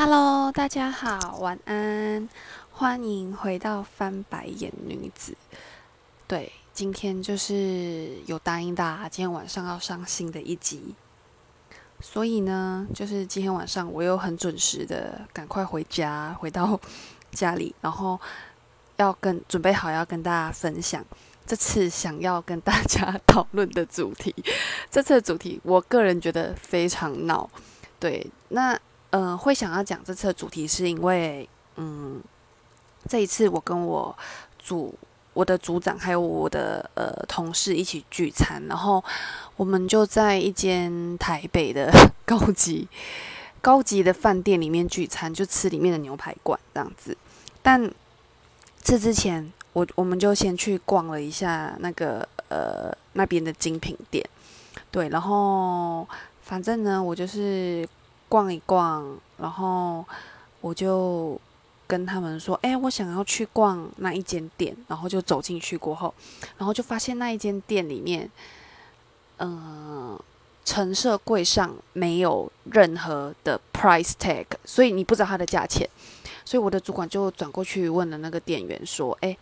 Hello，大家好，晚安，欢迎回到翻白眼女子。对，今天就是有答应大家，今天晚上要上新的一集，所以呢，就是今天晚上我又很准时的赶快回家，回到 家里，然后要跟准备好要跟大家分享这次想要跟大家 讨论的主题。这次的主题，我个人觉得非常闹。对，那。嗯，会想要讲这次的主题，是因为，嗯，这一次我跟我组、我的组长还有我的呃同事一起聚餐，然后我们就在一间台北的 高级、高级的饭店里面聚餐，就吃里面的牛排馆这样子。但这之前，我我们就先去逛了一下那个呃那边的精品店，对，然后反正呢，我就是。逛一逛，然后我就跟他们说：“哎，我想要去逛那一间店。”然后就走进去过后，然后就发现那一间店里面，嗯，橙色柜上没有任何的 price tag，所以你不知道它的价钱。所以我的主管就转过去问了那个店员说：“哎，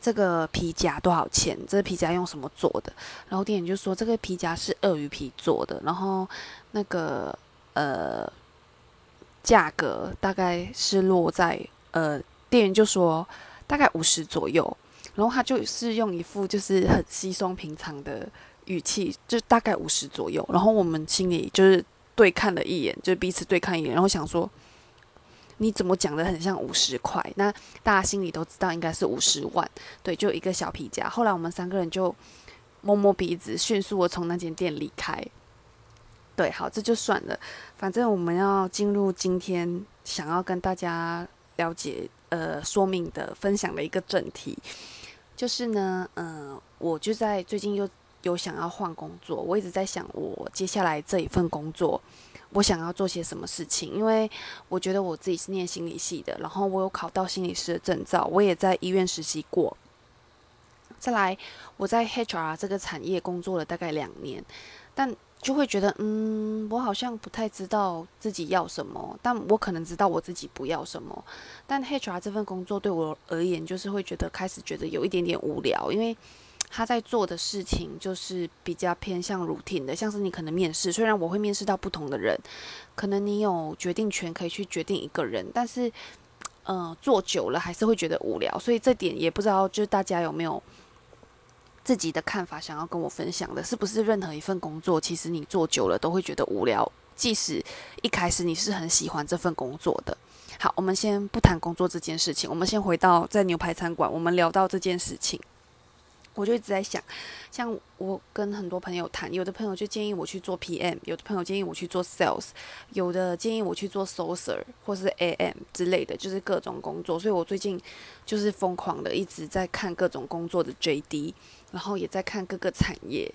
这个皮夹多少钱？这个皮夹用什么做的？”然后店员就说：“这个皮夹是鳄鱼皮做的。”然后那个。呃，价格大概是落在呃，店员就说大概五十左右，然后他就是用一副就是很稀松平常的语气，就大概五十左右，然后我们心里就是对看了一眼，就彼此对看一眼，然后想说你怎么讲的很像五十块？那大家心里都知道应该是五十万，对，就一个小皮夹。后来我们三个人就摸摸鼻子，迅速的从那间店离开。对，好，这就算了。反正我们要进入今天想要跟大家了解、呃，说明的、分享的一个正题，就是呢，嗯，我就在最近又有想要换工作，我一直在想，我接下来这一份工作，我想要做些什么事情？因为我觉得我自己是念心理系的，然后我有考到心理师的证照，我也在医院实习过。再来，我在 HR 这个产业工作了大概两年，但就会觉得，嗯，我好像不太知道自己要什么，但我可能知道我自己不要什么。但 HR 这份工作对我而言，就是会觉得开始觉得有一点点无聊，因为他在做的事情就是比较偏向 routine 的，像是你可能面试，虽然我会面试到不同的人，可能你有决定权可以去决定一个人，但是，嗯，做久了还是会觉得无聊，所以这点也不知道，就是大家有没有。自己的看法想要跟我分享的，是不是任何一份工作，其实你做久了都会觉得无聊，即使一开始你是很喜欢这份工作的。好，我们先不谈工作这件事情，我们先回到在牛排餐馆，我们聊到这件事情。我就一直在想，像我跟很多朋友谈，有的朋友就建议我去做 PM，有的朋友建议我去做 Sales，有的建议我去做 s o u c e r 或是 AM 之类的，就是各种工作。所以我最近就是疯狂的一直在看各种工作的 JD，然后也在看各个产业。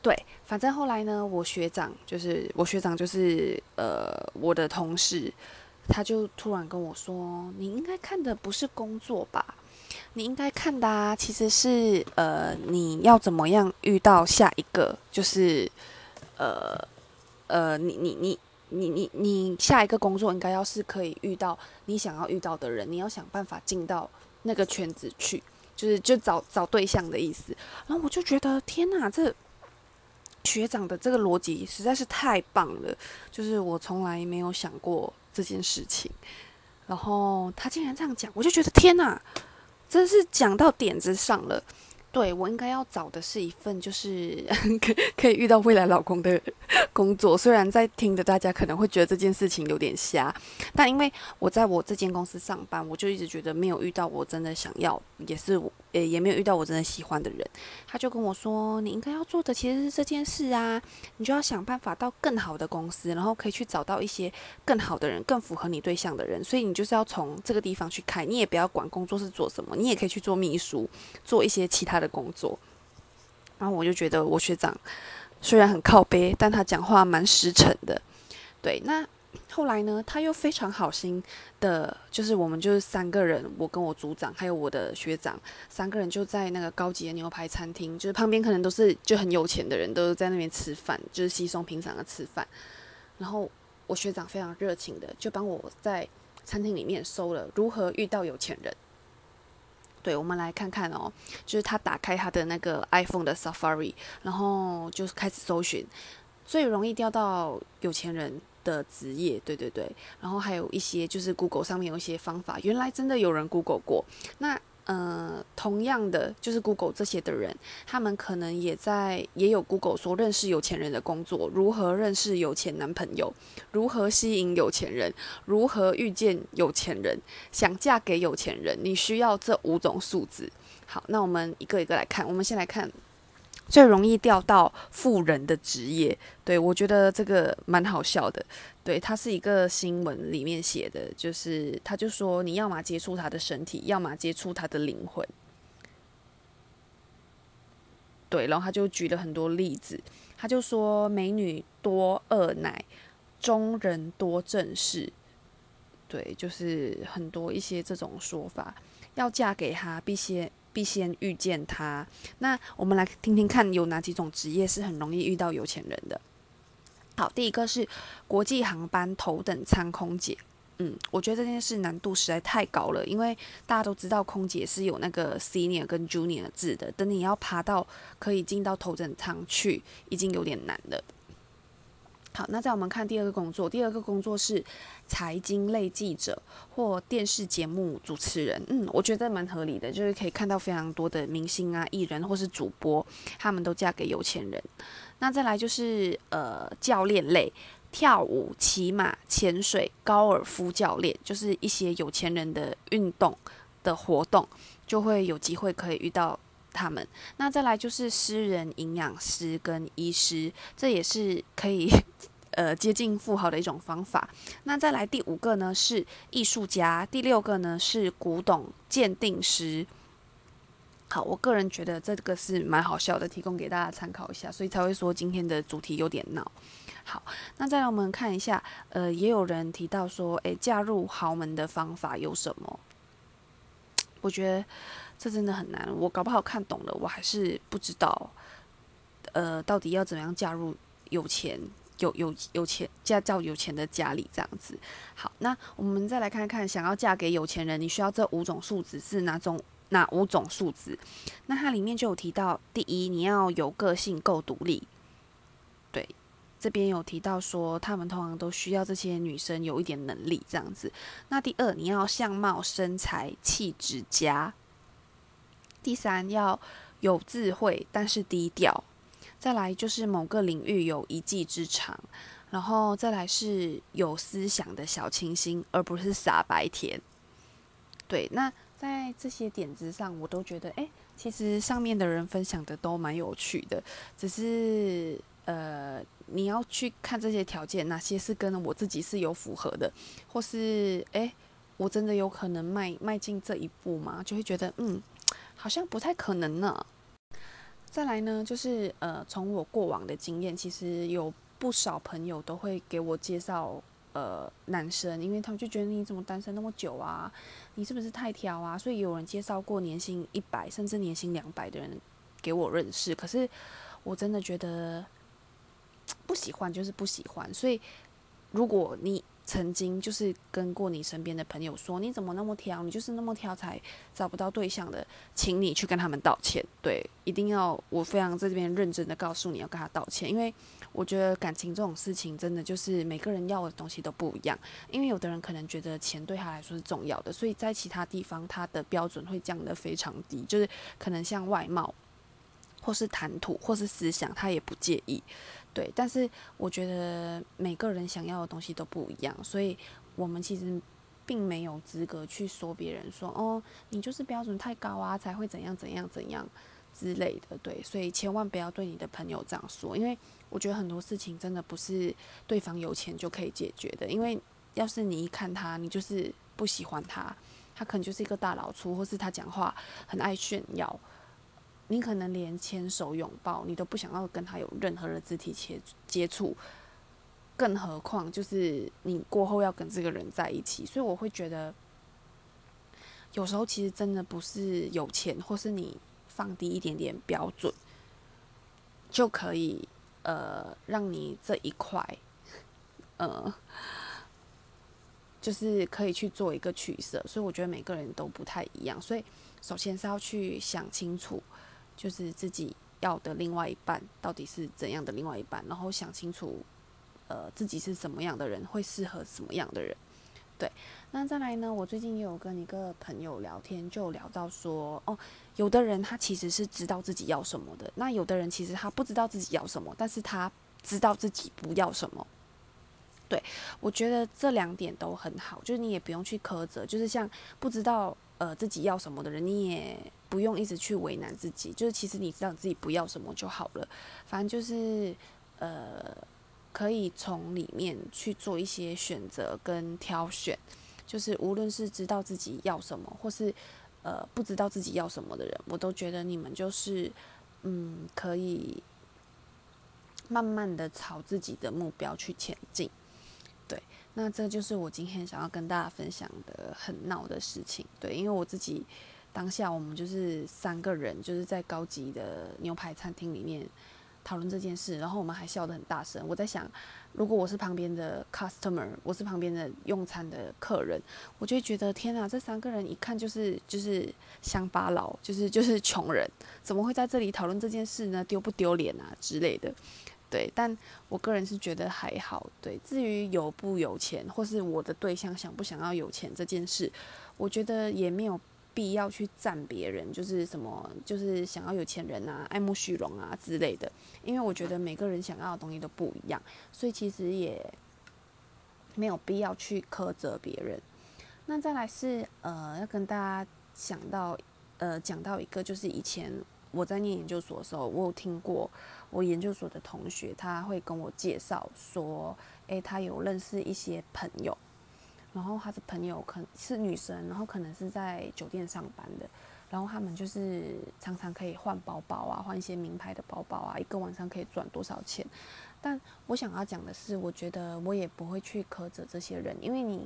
对，反正后来呢，我学长就是我学长就是呃我的同事，他就突然跟我说：“你应该看的不是工作吧？”你应该看的啊，其实是呃，你要怎么样遇到下一个，就是呃呃，你你你你你你下一个工作应该要是可以遇到你想要遇到的人，你要想办法进到那个圈子去，就是就找找对象的意思。然后我就觉得天哪，这学长的这个逻辑实在是太棒了，就是我从来没有想过这件事情，然后他竟然这样讲，我就觉得天哪！真是讲到点子上了，对我应该要找的是一份就是 可可以遇到未来老公的工作。虽然在听的大家可能会觉得这件事情有点瞎，但因为我在我这间公司上班，我就一直觉得没有遇到我真的想要，也是也也没有遇到我真的喜欢的人。他就跟我说：“你应该要做的其实是这件事啊，你就要想办法到更好的公司，然后可以去找到一些更好的人，更符合你对象的人。所以你就是要从这个地方去开，你也不要管工作是做什么，你也可以去做秘书，做一些其他的工作。然后我就觉得我学长虽然很靠背，但他讲话蛮实诚的。对，那。后来呢，他又非常好心的，就是我们就是三个人，我跟我组长还有我的学长，三个人就在那个高级的牛排餐厅，就是旁边可能都是就很有钱的人，都在那边吃饭，就是稀松平常的吃饭。然后我学长非常热情的，就帮我在餐厅里面搜了如何遇到有钱人。对，我们来看看哦，就是他打开他的那个 iPhone 的 Safari，然后就开始搜寻最容易钓到有钱人的职业。对对对，然后还有一些就是 Google 上面有一些方法，原来真的有人 Google 过。那呃，同样的，就是 Google 这些的人，他们可能也在也有 Google 说认识有钱人的工作，如何认识有钱男朋友，如何吸引有钱人，如何遇见有钱人，想嫁给有钱人，你需要这五种素质。好，那我们一个一个来看，我们先来看。最容易钓到富人的职业，对我觉得这个蛮好笑的。对，他是一个新闻里面写的，就是他就说你要么接触他的身体，要么接触他的灵魂。对，然后他就举了很多例子，他就说美女多二奶，中人多正事。对，就是很多一些这种说法，要嫁给他必先。必先遇见他。那我们来听听看，有哪几种职业是很容易遇到有钱人的？好，第一个是国际航班头等舱空姐。嗯，我觉得这件事难度实在太高了，因为大家都知道空姐是有那个 senior 跟 junior 制的，等你要爬到可以进到头等舱去，已经有点难了。好，那再我们看第二个工作，第二个工作是财经类记者或电视节目主持人。嗯，我觉得蛮合理的，就是可以看到非常多的明星啊、艺人或是主播，他们都嫁给有钱人。那再来就是呃教练类，跳舞、骑马、潜水、高尔夫教练，就是一些有钱人的运动的活动，就会有机会可以遇到。他们那再来就是私人营养师跟医师，这也是可以呃接近富豪的一种方法。那再来第五个呢是艺术家，第六个呢是古董鉴定师。好，我个人觉得这个是蛮好笑的，提供给大家参考一下，所以才会说今天的主题有点闹。好，那再来我们看一下，呃，也有人提到说，诶，嫁入豪门的方法有什么？我觉得。这真的很难，我搞不好看懂了，我还是不知道，呃，到底要怎么样嫁入有钱、有有有钱、嫁叫有钱的家里这样子。好，那我们再来看看，想要嫁给有钱人，你需要这五种素质是哪种？哪五种素质？那它里面就有提到，第一，你要有个性，够独立。这边有提到说，他们通常都需要这些女生有一点能力这样子。那第二，你要相貌、身材、气质佳。第三要有智慧，但是低调。再来就是某个领域有一技之长，然后再来是有思想的小清新，而不是傻白甜。对，那在这些点子上，我都觉得，哎，其实上面的人分享的都蛮有趣的。只是，呃，你要去看这些条件，哪些是跟我自己是有符合的，或是，哎，我真的有可能迈迈进这一步吗？就会觉得，嗯。好像不太可能呢。再来呢，就是呃，从我过往的经验，其实有不少朋友都会给我介绍呃男生，因为他们就觉得你怎么单身那么久啊？你是不是太挑啊？所以有人介绍过年薪一百甚至年薪两百的人给我认识。可是我真的觉得不喜欢就是不喜欢。所以如果你曾经就是跟过你身边的朋友说，你怎么那么挑？你就是那么挑才找不到对象的，请你去跟他们道歉。对，一定要我非常在这边认真的告诉你要跟他道歉，因为我觉得感情这种事情真的就是每个人要的东西都不一样。因为有的人可能觉得钱对他来说是重要的，所以在其他地方他的标准会降得非常低，就是可能像外貌，或是谈吐，或是思想，他也不介意。对，但是我觉得每个人想要的东西都不一样，所以我们其实并没有资格去说别人说哦，你就是标准太高啊，才会怎样怎样怎样之类的。对，所以千万不要对你的朋友这样说，因为我觉得很多事情真的不是对方有钱就可以解决的。因为要是你一看他，你就是不喜欢他，他可能就是一个大老粗，或是他讲话很爱炫耀。你可能连牵手拥抱，你都不想要跟他有任何的肢体接接触，更何况就是你过后要跟这个人在一起。所以我会觉得，有时候其实真的不是有钱，或是你放低一点点标准，就可以呃让你这一块呃就是可以去做一个取舍。所以我觉得每个人都不太一样。所以首先是要去想清楚，就是自己要的另外一半到底是怎样的另外一半，然后想清楚，呃，自己是什么样的人，会适合什么样的人。对，那再来呢？我最近也有跟一个朋友聊天，就聊到说，哦，有的人他其实是知道自己要什么的，那有的人其实他不知道自己要什么，但是他知道自己不要什么。对我觉得这两点都很好，就是你也不用去苛责，就是像不知道呃自己要什么的人，你也不用一直去为难自己，就是其实你知道自己不要什么就好了，反正就是呃。可以从里面去做一些选择跟挑选，就是无论是知道自己要什么，或是呃不知道自己要什么的人，我都觉得你们就是嗯可以慢慢的朝自己的目标去前进。对，那这就是我今天想要跟大家分享的很闹的事情。对，因为我自己当下我们就是三个人，就是在高级的牛排餐厅里面。讨论这件事，然后我们还笑得很大声。我在想，如果我是旁边的 customer，我是旁边的用餐的客人，我就觉得天啊，这三个人一看就是就是乡巴佬，就是就是穷人，怎么会在这里讨论这件事呢？丢不丢脸啊之类的？对，但我个人是觉得还好。对，至于有不有钱，或是我的对象想不想要有钱这件事，我觉得也没有。必要去赞别人，就是什么，就是想要有钱人啊，爱慕虚荣啊之类的。因为我觉得每个人想要的东西都不一样，所以其实也没有必要去苛责别人。那再来是呃，要跟大家想到呃，讲到一个，就是以前我在念研究所的时候，我有听过我研究所的同学，他会跟我介绍说，诶，他有认识一些朋友。然后他的朋友可能是女生，然后可能是在酒店上班的，然后他们就是常常可以换包包啊，换一些名牌的包包啊，一个晚上可以赚多少钱？但我想要讲的是，我觉得我也不会去苛责这些人，因为你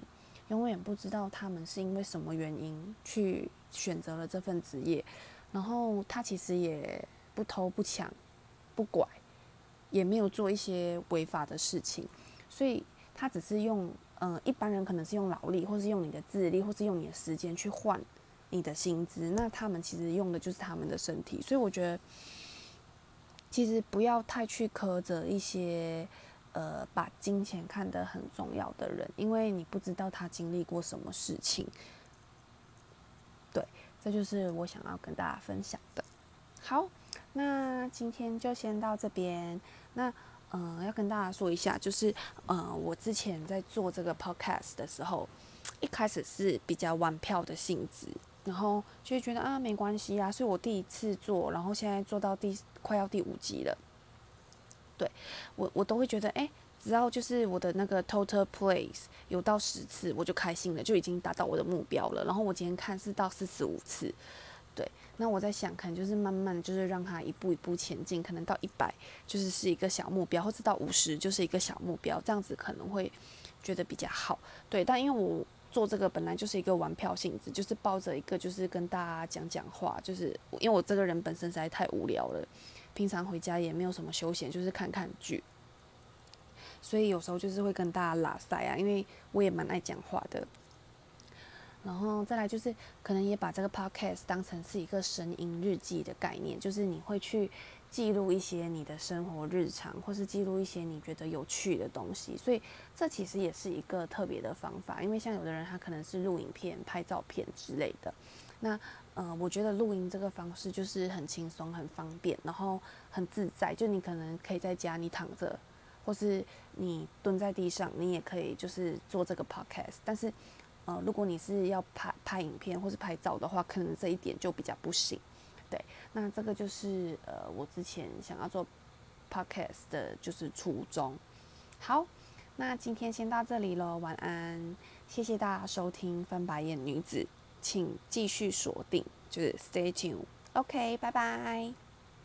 永远不知道他们是因为什么原因去选择了这份职业，然后他其实也不偷不抢不拐，也没有做一些违法的事情，所以他只是用。嗯，一般人可能是用劳力，或是用你的智力，或是用你的时间去换你的薪资。那他们其实用的就是他们的身体。所以我觉得，其实不要太去苛责一些呃把金钱看得很重要的人，因为你不知道他经历过什么事情。对，这就是我想要跟大家分享的。好，那今天就先到这边。那。嗯，要跟大家说一下，就是，呃，我之前在做这个 podcast 的时候，一开始是比较玩票的性质，然后就会觉得啊，没关系啊，所以我第一次做，然后现在做到第快要第五集了，对我我都会觉得，哎，只要就是我的那个 total plays 有到十次，我就开心了，就已经达到我的目标了。然后我今天看是到四十五次。那我在想，可能就是慢慢，就是让他一步一步前进，可能到一百就是是一个小目标，或者到五十就是一个小目标，这样子可能会觉得比较好。对，但因为我做这个本来就是一个玩票性质，就是抱着一个就是跟大家讲讲话，就是因为我这个人本身实在太无聊了，平常回家也没有什么休闲，就是看看剧，所以有时候就是会跟大家拉塞啊，因为我也蛮爱讲话的。然后再来就是，可能也把这个 podcast 当成是一个声音日记的概念，就是你会去记录一些你的生活日常，或是记录一些你觉得有趣的东西。所以这其实也是一个特别的方法，因为像有的人他可能是录影片、拍照片之类的。那呃，我觉得录音这个方式就是很轻松、很方便，然后很自在。就你可能可以在家你躺着，或是你蹲在地上，你也可以就是做这个 podcast，但是。呃，如果你是要拍拍影片或是拍照的话，可能这一点就比较不行。对，那这个就是呃，我之前想要做 podcast 的就是初衷。好，那今天先到这里喽，晚安，谢谢大家收听《翻白眼女子》，请继续锁定，就是 stay tuned。OK，拜拜。